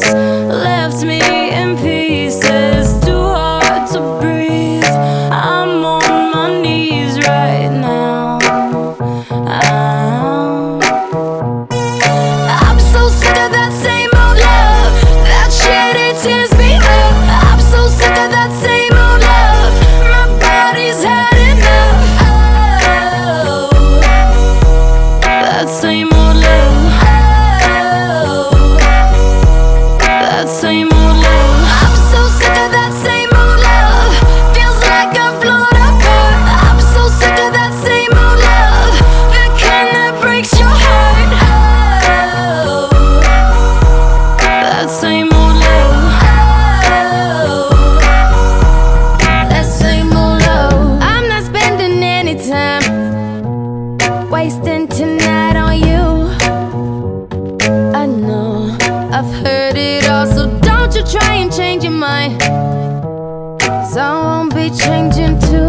place. Changing too.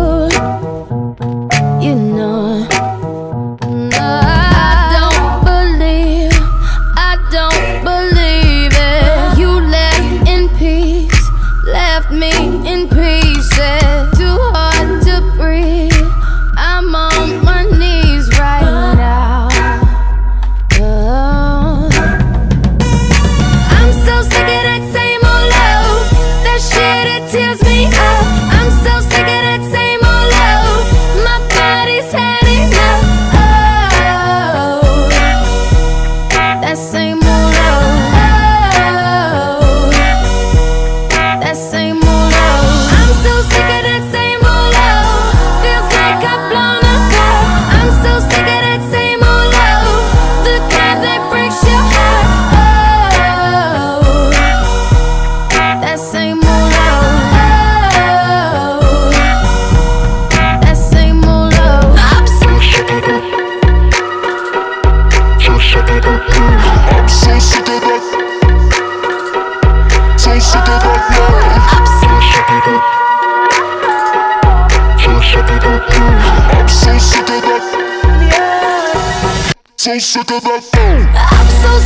So sick of that. I'm